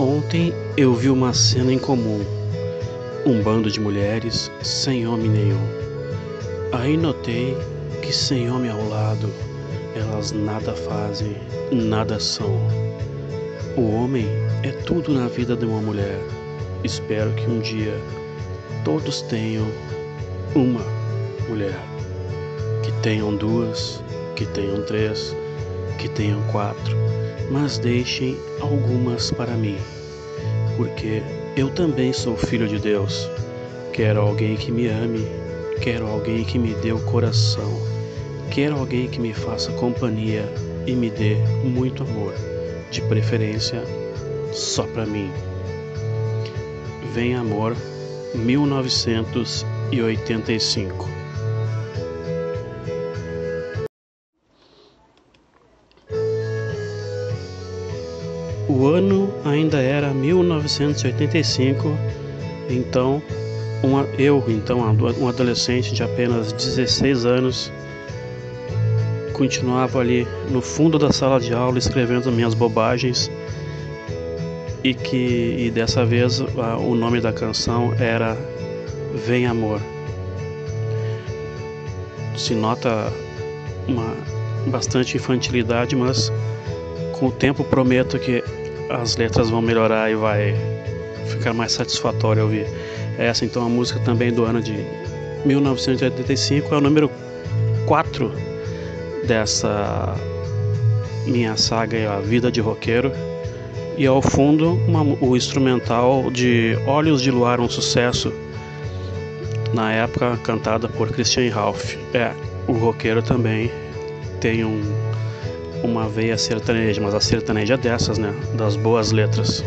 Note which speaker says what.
Speaker 1: Ontem eu vi uma cena incomum. Um bando de mulheres sem homem nenhum. Aí notei que sem homem ao lado, elas nada fazem, nada são. O homem é tudo na vida de uma mulher. Espero que um dia todos tenham uma mulher. Que tenham duas, que tenham três, que tenham quatro, mas deixem algumas para mim porque eu também sou filho de Deus. Quero alguém que me ame, quero alguém que me dê o coração, quero alguém que me faça companhia e me dê muito amor, de preferência só para mim. Vem Amor, 1985. O ano ainda era 1985, então uma, eu, então um adolescente de apenas 16 anos, continuava ali no fundo da sala de aula escrevendo minhas bobagens e que e dessa vez a, o nome da canção era Vem Amor. Se nota uma bastante infantilidade, mas com o tempo prometo que as letras vão melhorar e vai ficar mais satisfatório ouvir. Essa então a música também do ano de 1985 é o número 4 dessa minha saga A Vida de Roqueiro. E ao fundo uma, o instrumental de Olhos de Luar, um sucesso na época cantada por Christian Ralph. É, o roqueiro também tem um uma veia sertaneja, mas a sertaneja é dessas, né? Das boas letras.